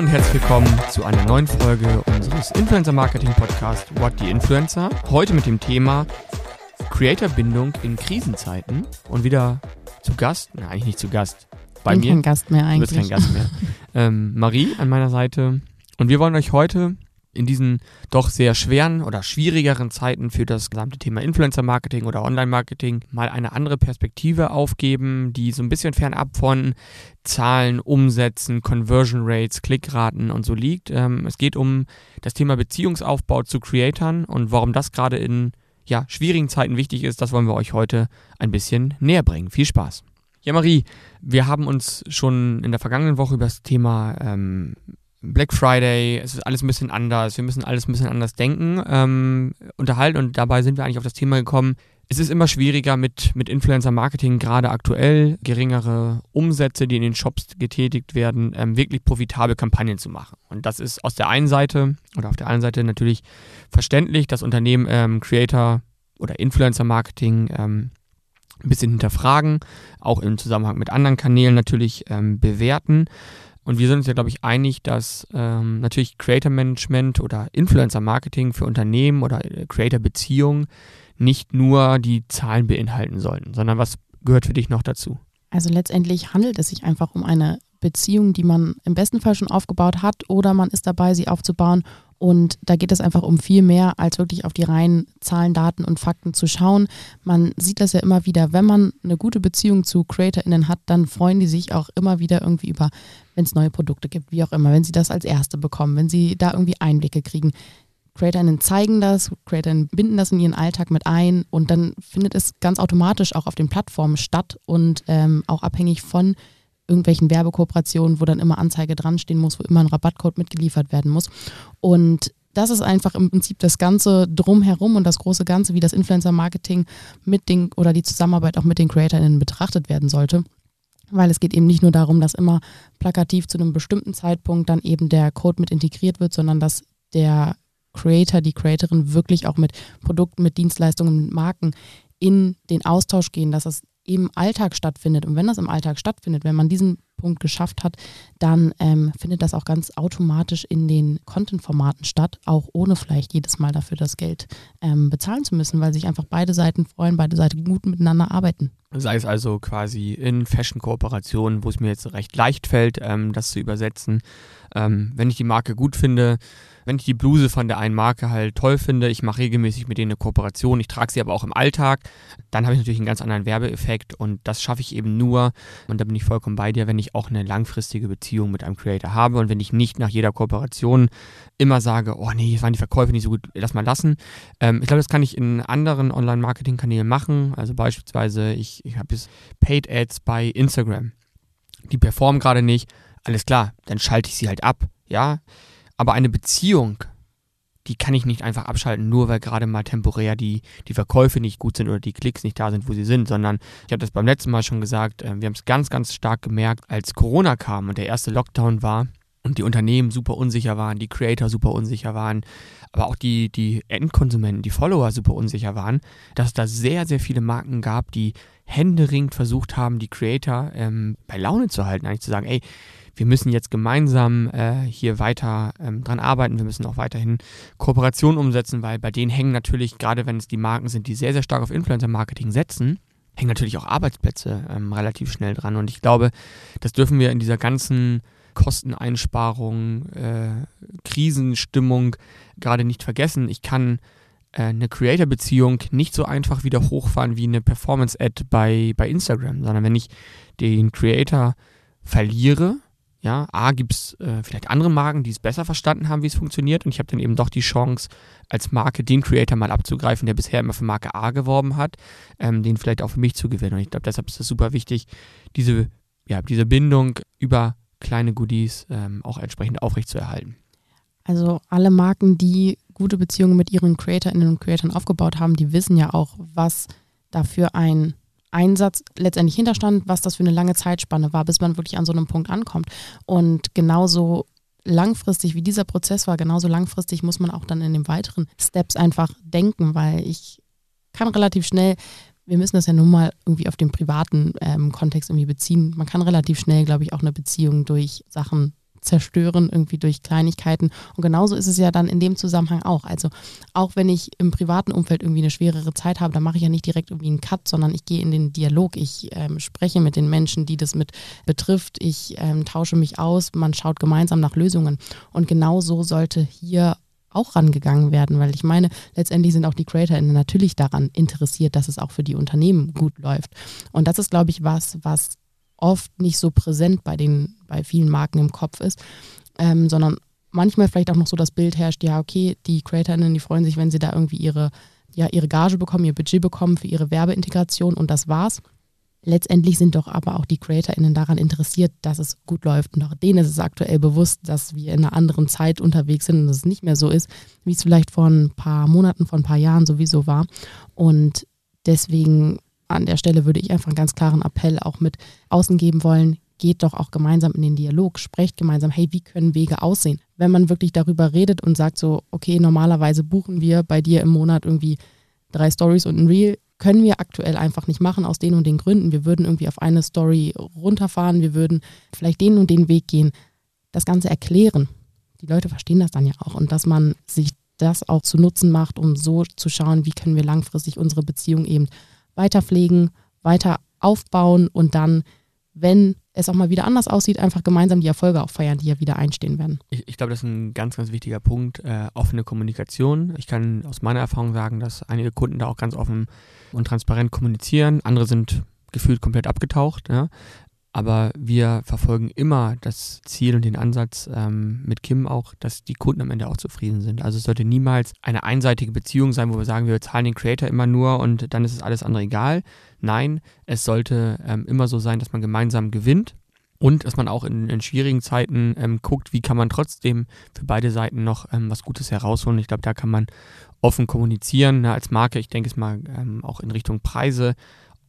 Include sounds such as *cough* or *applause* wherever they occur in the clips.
und herzlich willkommen zu einer neuen Folge unseres Influencer Marketing Podcast What the Influencer. Heute mit dem Thema Creator-Bindung in Krisenzeiten und wieder zu Gast, nein, eigentlich nicht zu Gast, bei bin mir. kein Gast mehr eigentlich. Du bist kein Gast mehr. *laughs* ähm, Marie an meiner Seite und wir wollen euch heute in diesen doch sehr schweren oder schwierigeren Zeiten für das gesamte Thema Influencer-Marketing oder Online-Marketing mal eine andere Perspektive aufgeben, die so ein bisschen fernab von Zahlen, Umsätzen, Conversion Rates, Klickraten und so liegt. Ähm, es geht um das Thema Beziehungsaufbau zu Creatoren und warum das gerade in ja, schwierigen Zeiten wichtig ist, das wollen wir euch heute ein bisschen näher bringen. Viel Spaß. Ja, Marie, wir haben uns schon in der vergangenen Woche über das Thema ähm, Black Friday, es ist alles ein bisschen anders, wir müssen alles ein bisschen anders denken, ähm, unterhalten und dabei sind wir eigentlich auf das Thema gekommen. Es ist immer schwieriger mit, mit Influencer-Marketing, gerade aktuell, geringere Umsätze, die in den Shops getätigt werden, ähm, wirklich profitabel Kampagnen zu machen. Und das ist aus der einen Seite oder auf der anderen Seite natürlich verständlich, dass Unternehmen ähm, Creator oder Influencer-Marketing ähm, ein bisschen hinterfragen, auch im Zusammenhang mit anderen Kanälen natürlich ähm, bewerten. Und wir sind uns ja, glaube ich, einig, dass ähm, natürlich Creator Management oder Influencer Marketing für Unternehmen oder äh, Creator Beziehungen nicht nur die Zahlen beinhalten sollten, sondern was gehört für dich noch dazu? Also letztendlich handelt es sich einfach um eine Beziehung, die man im besten Fall schon aufgebaut hat oder man ist dabei, sie aufzubauen. Und da geht es einfach um viel mehr, als wirklich auf die reinen Zahlen, Daten und Fakten zu schauen. Man sieht das ja immer wieder, wenn man eine gute Beziehung zu CreatorInnen hat, dann freuen die sich auch immer wieder irgendwie über, wenn es neue Produkte gibt, wie auch immer, wenn sie das als Erste bekommen, wenn sie da irgendwie Einblicke kriegen. CreatorInnen zeigen das, CreatorInnen binden das in ihren Alltag mit ein und dann findet es ganz automatisch auch auf den Plattformen statt und ähm, auch abhängig von irgendwelchen Werbekooperationen, wo dann immer Anzeige dran stehen muss, wo immer ein Rabattcode mitgeliefert werden muss. Und das ist einfach im Prinzip das Ganze drumherum und das große Ganze, wie das Influencer-Marketing mit den oder die Zusammenarbeit auch mit den CreatorInnen betrachtet werden sollte. Weil es geht eben nicht nur darum, dass immer plakativ zu einem bestimmten Zeitpunkt dann eben der Code mit integriert wird, sondern dass der Creator, die Creatorin wirklich auch mit Produkten, mit Dienstleistungen, mit Marken in den Austausch gehen, dass es im Alltag stattfindet. Und wenn das im Alltag stattfindet, wenn man diesen Punkt geschafft hat, dann ähm, findet das auch ganz automatisch in den Content-Formaten statt, auch ohne vielleicht jedes Mal dafür das Geld ähm, bezahlen zu müssen, weil sich einfach beide Seiten freuen, beide Seiten gut miteinander arbeiten. Sei es also quasi in Fashion-Kooperationen, wo es mir jetzt recht leicht fällt, ähm, das zu übersetzen. Ähm, wenn ich die Marke gut finde, wenn ich die Bluse von der einen Marke halt toll finde, ich mache regelmäßig mit denen eine Kooperation, ich trage sie aber auch im Alltag, dann habe ich natürlich einen ganz anderen Werbeeffekt und das schaffe ich eben nur, und da bin ich vollkommen bei dir, wenn ich auch eine langfristige Beziehung mit einem Creator habe und wenn ich nicht nach jeder Kooperation immer sage, oh nee, jetzt waren die Verkäufe nicht so gut, lass mal lassen. Ähm, ich glaube, das kann ich in anderen Online-Marketing-Kanälen machen, also beispielsweise ich, ich habe jetzt Paid Ads bei Instagram. Die performen gerade nicht, alles klar, dann schalte ich sie halt ab, ja. Aber eine Beziehung, die kann ich nicht einfach abschalten, nur weil gerade mal temporär die, die Verkäufe nicht gut sind oder die Klicks nicht da sind, wo sie sind, sondern ich habe das beim letzten Mal schon gesagt, äh, wir haben es ganz, ganz stark gemerkt, als Corona kam und der erste Lockdown war und die Unternehmen super unsicher waren, die Creator super unsicher waren, aber auch die, die Endkonsumenten, die Follower super unsicher waren, dass es da sehr, sehr viele Marken gab, die händeringend versucht haben, die Creator ähm, bei Laune zu halten, eigentlich zu sagen, ey, wir müssen jetzt gemeinsam äh, hier weiter ähm, dran arbeiten. Wir müssen auch weiterhin Kooperationen umsetzen, weil bei denen hängen natürlich, gerade wenn es die Marken sind, die sehr, sehr stark auf Influencer-Marketing setzen, hängen natürlich auch Arbeitsplätze ähm, relativ schnell dran. Und ich glaube, das dürfen wir in dieser ganzen Kosteneinsparung, äh, Krisenstimmung gerade nicht vergessen. Ich kann äh, eine Creator-Beziehung nicht so einfach wieder hochfahren wie eine Performance-Ad bei, bei Instagram, sondern wenn ich den Creator verliere, ja, A, gibt es äh, vielleicht andere Marken, die es besser verstanden haben, wie es funktioniert. Und ich habe dann eben doch die Chance, als Marke den Creator mal abzugreifen, der bisher immer für Marke A geworben hat, ähm, den vielleicht auch für mich zu gewinnen. Und ich glaube, deshalb ist es super wichtig, diese, ja, diese Bindung über kleine Goodies ähm, auch entsprechend aufrechtzuerhalten. Also alle Marken, die gute Beziehungen mit ihren CreatorInnen und Creatoren aufgebaut haben, die wissen ja auch, was dafür ein Einsatz letztendlich hinterstand, was das für eine lange Zeitspanne war, bis man wirklich an so einem Punkt ankommt. Und genauso langfristig wie dieser Prozess war, genauso langfristig muss man auch dann in den weiteren Steps einfach denken, weil ich kann relativ schnell, wir müssen das ja nun mal irgendwie auf den privaten ähm, Kontext irgendwie beziehen. Man kann relativ schnell, glaube ich, auch eine Beziehung durch Sachen zerstören, irgendwie durch Kleinigkeiten. Und genauso ist es ja dann in dem Zusammenhang auch. Also auch wenn ich im privaten Umfeld irgendwie eine schwerere Zeit habe, dann mache ich ja nicht direkt irgendwie einen Cut, sondern ich gehe in den Dialog. Ich ähm, spreche mit den Menschen, die das mit betrifft. Ich ähm, tausche mich aus. Man schaut gemeinsam nach Lösungen. Und genauso sollte hier auch rangegangen werden, weil ich meine, letztendlich sind auch die CreatorInnen natürlich daran interessiert, dass es auch für die Unternehmen gut läuft. Und das ist, glaube ich, was, was oft nicht so präsent bei den, bei vielen Marken im Kopf ist, ähm, sondern manchmal vielleicht auch noch so das Bild herrscht, ja, okay, die CreatorInnen, die freuen sich, wenn sie da irgendwie ihre, ja, ihre Gage bekommen, ihr Budget bekommen für ihre Werbeintegration und das war's. Letztendlich sind doch aber auch die CreatorInnen daran interessiert, dass es gut läuft. Und auch denen ist es aktuell bewusst, dass wir in einer anderen Zeit unterwegs sind und es nicht mehr so ist, wie es vielleicht vor ein paar Monaten, vor ein paar Jahren sowieso war. Und deswegen an der Stelle würde ich einfach einen ganz klaren Appell auch mit außen geben wollen, geht doch auch gemeinsam in den Dialog, sprecht gemeinsam, hey, wie können Wege aussehen? Wenn man wirklich darüber redet und sagt so, okay, normalerweise buchen wir bei dir im Monat irgendwie drei Stories und ein Reel, können wir aktuell einfach nicht machen aus den und den Gründen. Wir würden irgendwie auf eine Story runterfahren, wir würden vielleicht den und den Weg gehen, das Ganze erklären. Die Leute verstehen das dann ja auch und dass man sich das auch zu Nutzen macht, um so zu schauen, wie können wir langfristig unsere Beziehung eben weiter pflegen, weiter aufbauen und dann, wenn es auch mal wieder anders aussieht, einfach gemeinsam die Erfolge auch feiern, die ja wieder einstehen werden. Ich, ich glaube, das ist ein ganz, ganz wichtiger Punkt, äh, offene Kommunikation. Ich kann aus meiner Erfahrung sagen, dass einige Kunden da auch ganz offen und transparent kommunizieren. Andere sind gefühlt komplett abgetaucht. Ja. Aber wir verfolgen immer das Ziel und den Ansatz ähm, mit Kim auch, dass die Kunden am Ende auch zufrieden sind. Also es sollte niemals eine einseitige Beziehung sein, wo wir sagen, wir zahlen den Creator immer nur und dann ist es alles andere egal. Nein, es sollte ähm, immer so sein, dass man gemeinsam gewinnt und dass man auch in, in schwierigen Zeiten ähm, guckt, wie kann man trotzdem für beide Seiten noch ähm, was Gutes herausholen. Ich glaube, da kann man offen kommunizieren ne, als Marke. Ich denke es mal ähm, auch in Richtung Preise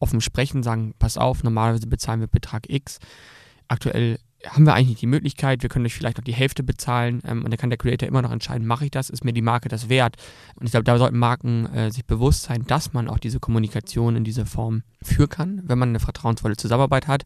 offen sprechen, sagen, pass auf, normalerweise bezahlen wir Betrag X. Aktuell haben wir eigentlich nicht die Möglichkeit, wir können euch vielleicht noch die Hälfte bezahlen ähm, und dann kann der Creator immer noch entscheiden, mache ich das, ist mir die Marke das wert? Und ich glaube, da sollten Marken äh, sich bewusst sein, dass man auch diese Kommunikation in dieser Form führen kann, wenn man eine vertrauensvolle Zusammenarbeit hat.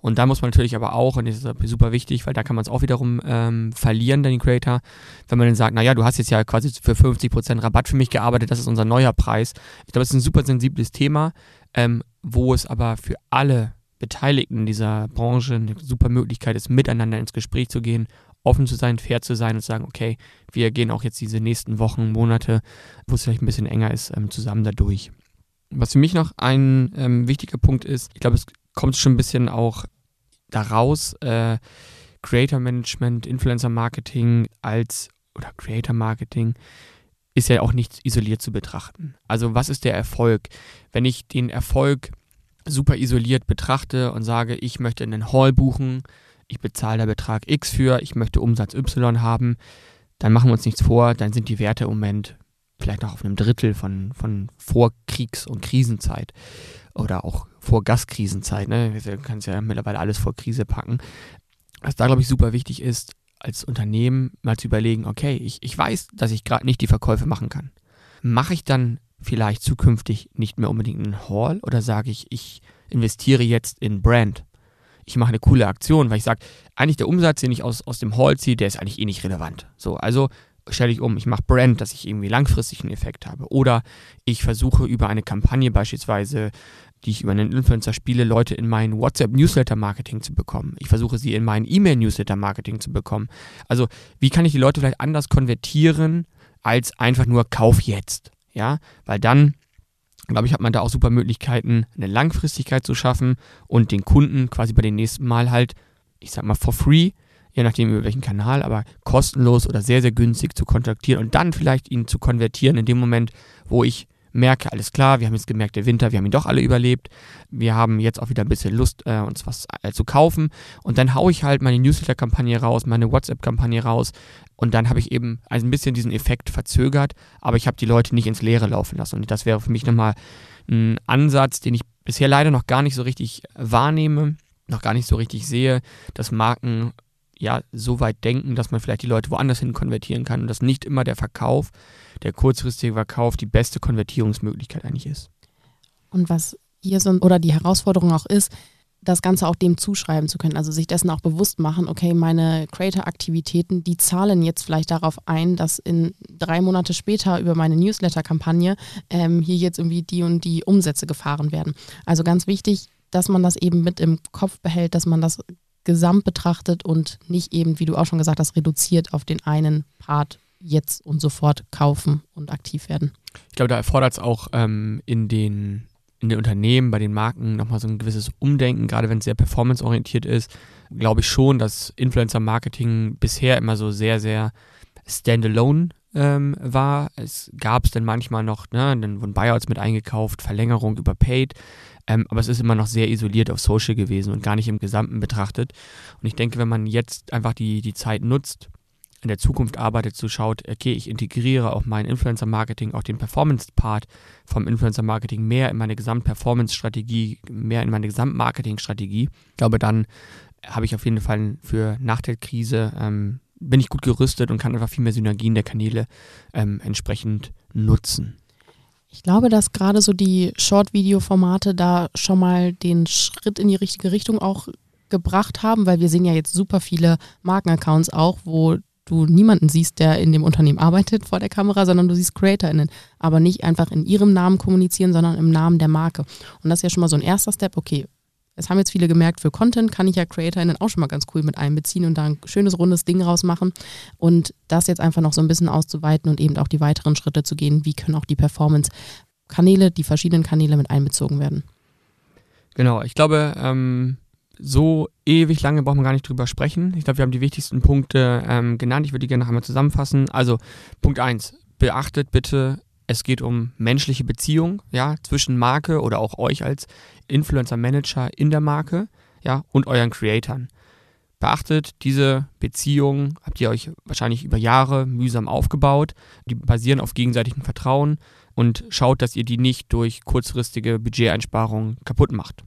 Und da muss man natürlich aber auch, und das ist super wichtig, weil da kann man es auch wiederum ähm, verlieren, den Creator, wenn man dann sagt, naja, du hast jetzt ja quasi für 50% Rabatt für mich gearbeitet, das ist unser neuer Preis. Ich glaube, das ist ein super sensibles Thema, ähm, wo es aber für alle Beteiligten dieser Branche eine super Möglichkeit ist, miteinander ins Gespräch zu gehen, offen zu sein, fair zu sein und zu sagen, okay, wir gehen auch jetzt diese nächsten Wochen, Monate, wo es vielleicht ein bisschen enger ist, ähm, zusammen dadurch. Was für mich noch ein ähm, wichtiger Punkt ist, ich glaube, es kommt schon ein bisschen auch daraus, äh, Creator Management, Influencer Marketing als oder Creator Marketing ist ja auch nicht isoliert zu betrachten. Also was ist der Erfolg? Wenn ich den Erfolg super isoliert betrachte und sage, ich möchte einen Hall buchen, ich bezahle da Betrag X für, ich möchte Umsatz Y haben, dann machen wir uns nichts vor, dann sind die Werte im Moment vielleicht noch auf einem Drittel von, von Vorkriegs- und Krisenzeit oder auch vor Gaskrisenzeit. Ne? Du kannst ja mittlerweile alles vor Krise packen. Was da, glaube ich, super wichtig ist, als Unternehmen mal zu überlegen, okay, ich, ich weiß, dass ich gerade nicht die Verkäufe machen kann. Mache ich dann vielleicht zukünftig nicht mehr unbedingt einen Hall oder sage ich, ich investiere jetzt in Brand. Ich mache eine coole Aktion, weil ich sage, eigentlich der Umsatz, den ich aus, aus dem Hall ziehe, der ist eigentlich eh nicht relevant. So, also stelle ich um, ich mache Brand, dass ich irgendwie langfristig einen Effekt habe. Oder ich versuche über eine Kampagne beispielsweise, die ich über einen Influencer spiele, Leute in mein WhatsApp-Newsletter-Marketing zu bekommen. Ich versuche sie in mein E-Mail-Newsletter-Marketing zu bekommen. Also wie kann ich die Leute vielleicht anders konvertieren, als einfach nur Kauf jetzt? Ja, weil dann, glaube ich, hat man da auch super Möglichkeiten, eine Langfristigkeit zu schaffen und den Kunden quasi bei den nächsten Mal halt, ich sag mal, for free, je nachdem über welchen Kanal, aber kostenlos oder sehr, sehr günstig zu kontaktieren und dann vielleicht ihn zu konvertieren in dem Moment, wo ich merke, alles klar, wir haben jetzt gemerkt, der Winter, wir haben ihn doch alle überlebt. Wir haben jetzt auch wieder ein bisschen Lust, äh, uns was äh, zu kaufen. Und dann haue ich halt meine Newsletter-Kampagne raus, meine WhatsApp-Kampagne raus. Und dann habe ich eben ein bisschen diesen Effekt verzögert, aber ich habe die Leute nicht ins Leere laufen lassen. Und das wäre für mich nochmal ein Ansatz, den ich bisher leider noch gar nicht so richtig wahrnehme, noch gar nicht so richtig sehe, dass Marken ja so weit denken, dass man vielleicht die Leute woanders hin konvertieren kann und dass nicht immer der Verkauf der kurzfristige Verkauf die beste Konvertierungsmöglichkeit eigentlich ist. Und was hier so oder die Herausforderung auch ist, das Ganze auch dem zuschreiben zu können, also sich dessen auch bewusst machen, okay, meine Creator-Aktivitäten, die zahlen jetzt vielleicht darauf ein, dass in drei Monate später über meine Newsletter-Kampagne ähm, hier jetzt irgendwie die und die Umsätze gefahren werden. Also ganz wichtig, dass man das eben mit im Kopf behält, dass man das gesamt betrachtet und nicht eben, wie du auch schon gesagt hast, reduziert auf den einen Part jetzt und sofort kaufen und aktiv werden. Ich glaube, da erfordert es auch ähm, in den in den Unternehmen, bei den Marken nochmal so ein gewisses Umdenken, gerade wenn es sehr performanceorientiert ist, glaube ich schon, dass Influencer-Marketing bisher immer so sehr, sehr standalone ähm, war. Es gab es dann manchmal noch, ne, dann wurden Buyouts mit eingekauft, Verlängerung über Paid, ähm, aber es ist immer noch sehr isoliert auf Social gewesen und gar nicht im Gesamten betrachtet. Und ich denke, wenn man jetzt einfach die, die Zeit nutzt, in der Zukunft arbeitet, so schaut, okay, ich integriere auch mein Influencer-Marketing, auch den Performance-Part vom Influencer-Marketing mehr in meine Gesamt-Performance-Strategie, mehr in meine Gesamt-Marketing-Strategie. Ich glaube, dann habe ich auf jeden Fall für nach der Krise, ähm, bin ich gut gerüstet und kann einfach viel mehr Synergien der Kanäle ähm, entsprechend nutzen. Ich glaube, dass gerade so die Short-Video-Formate da schon mal den Schritt in die richtige Richtung auch gebracht haben, weil wir sehen ja jetzt super viele Markenaccounts auch, wo du niemanden siehst, der in dem Unternehmen arbeitet vor der Kamera, sondern du siehst CreatorInnen, aber nicht einfach in ihrem Namen kommunizieren, sondern im Namen der Marke. Und das ist ja schon mal so ein erster Step. Okay, es haben jetzt viele gemerkt, für Content kann ich ja CreatorInnen auch schon mal ganz cool mit einbeziehen und da ein schönes, rundes Ding rausmachen. Und das jetzt einfach noch so ein bisschen auszuweiten und eben auch die weiteren Schritte zu gehen, wie können auch die Performance-Kanäle, die verschiedenen Kanäle mit einbezogen werden. Genau, ich glaube, ähm, so ewig lange brauchen wir gar nicht drüber sprechen. Ich glaube, wir haben die wichtigsten Punkte ähm, genannt. Ich würde die gerne noch einmal zusammenfassen. Also, Punkt 1. Beachtet bitte, es geht um menschliche Beziehungen, ja, zwischen Marke oder auch euch als Influencer-Manager in der Marke, ja, und euren Creatoren. Beachtet, diese Beziehungen habt ihr euch wahrscheinlich über Jahre mühsam aufgebaut. Die basieren auf gegenseitigem Vertrauen und schaut, dass ihr die nicht durch kurzfristige Budgeteinsparungen kaputt macht.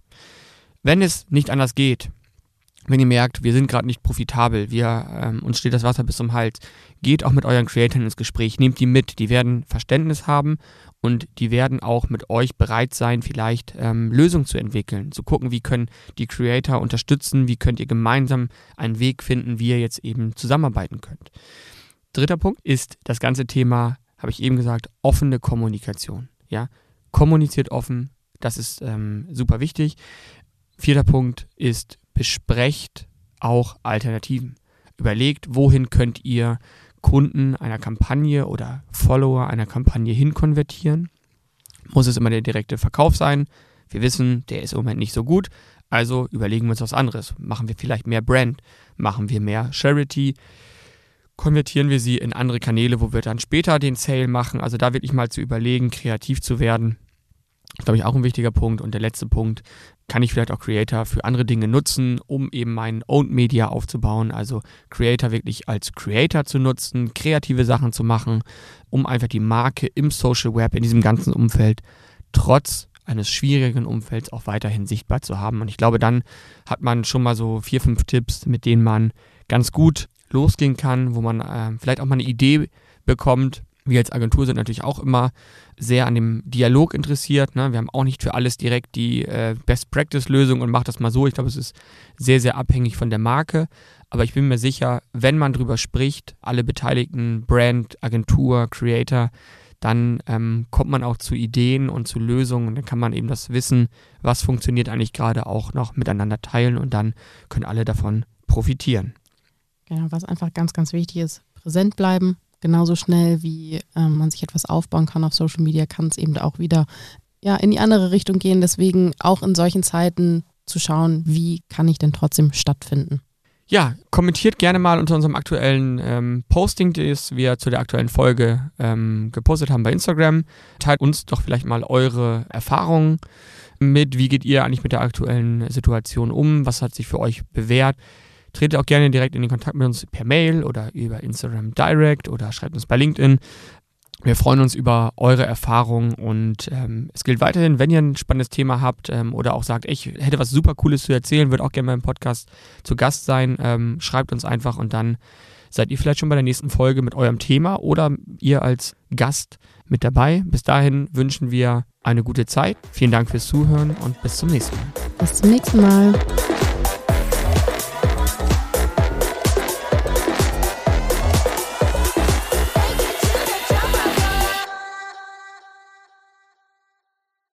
Wenn es nicht anders geht, wenn ihr merkt, wir sind gerade nicht profitabel, wir, ähm, uns steht das Wasser bis zum Hals, geht auch mit euren Creatoren ins Gespräch, nehmt die mit, die werden Verständnis haben und die werden auch mit euch bereit sein, vielleicht ähm, Lösungen zu entwickeln, zu gucken, wie können die Creator unterstützen, wie könnt ihr gemeinsam einen Weg finden, wie ihr jetzt eben zusammenarbeiten könnt. Dritter Punkt ist das ganze Thema, habe ich eben gesagt, offene Kommunikation. Ja, kommuniziert offen, das ist ähm, super wichtig. Vierter Punkt ist, besprecht auch Alternativen. Überlegt, wohin könnt ihr Kunden einer Kampagne oder Follower einer Kampagne hinkonvertieren. Muss es immer der direkte Verkauf sein? Wir wissen, der ist im Moment nicht so gut, also überlegen wir uns was anderes. Machen wir vielleicht mehr Brand? Machen wir mehr Charity? Konvertieren wir sie in andere Kanäle, wo wir dann später den Sale machen? Also da wirklich mal zu überlegen, kreativ zu werden ist, glaube ich, auch ein wichtiger Punkt. Und der letzte Punkt, kann ich vielleicht auch Creator für andere Dinge nutzen, um eben mein Owned Media aufzubauen. Also Creator wirklich als Creator zu nutzen, kreative Sachen zu machen, um einfach die Marke im Social Web, in diesem ganzen Umfeld, trotz eines schwierigen Umfelds auch weiterhin sichtbar zu haben. Und ich glaube, dann hat man schon mal so vier, fünf Tipps, mit denen man ganz gut losgehen kann, wo man äh, vielleicht auch mal eine Idee bekommt, wir als Agentur sind natürlich auch immer sehr an dem Dialog interessiert. Ne? Wir haben auch nicht für alles direkt die äh, Best-Practice-Lösung und macht das mal so. Ich glaube, es ist sehr, sehr abhängig von der Marke. Aber ich bin mir sicher, wenn man drüber spricht, alle Beteiligten, Brand, Agentur, Creator, dann ähm, kommt man auch zu Ideen und zu Lösungen. Und dann kann man eben das Wissen, was funktioniert eigentlich gerade, auch noch miteinander teilen und dann können alle davon profitieren. Genau, was einfach ganz, ganz wichtig ist, präsent bleiben, genauso schnell wie ähm, man sich etwas aufbauen kann auf Social Media, kann es eben auch wieder ja, in die andere Richtung gehen. Deswegen auch in solchen Zeiten zu schauen, wie kann ich denn trotzdem stattfinden. Ja, kommentiert gerne mal unter unserem aktuellen ähm, Posting, das wir zu der aktuellen Folge ähm, gepostet haben bei Instagram. Teilt uns doch vielleicht mal eure Erfahrungen mit. Wie geht ihr eigentlich mit der aktuellen Situation um? Was hat sich für euch bewährt? Tretet auch gerne direkt in den Kontakt mit uns per Mail oder über Instagram Direct oder schreibt uns bei LinkedIn. Wir freuen uns über eure Erfahrungen und ähm, es gilt weiterhin, wenn ihr ein spannendes Thema habt ähm, oder auch sagt, ich hätte was super Cooles zu erzählen, würde auch gerne mal im Podcast zu Gast sein, ähm, schreibt uns einfach und dann seid ihr vielleicht schon bei der nächsten Folge mit eurem Thema oder ihr als Gast mit dabei. Bis dahin wünschen wir eine gute Zeit. Vielen Dank fürs Zuhören und bis zum nächsten Mal. Bis zum nächsten Mal.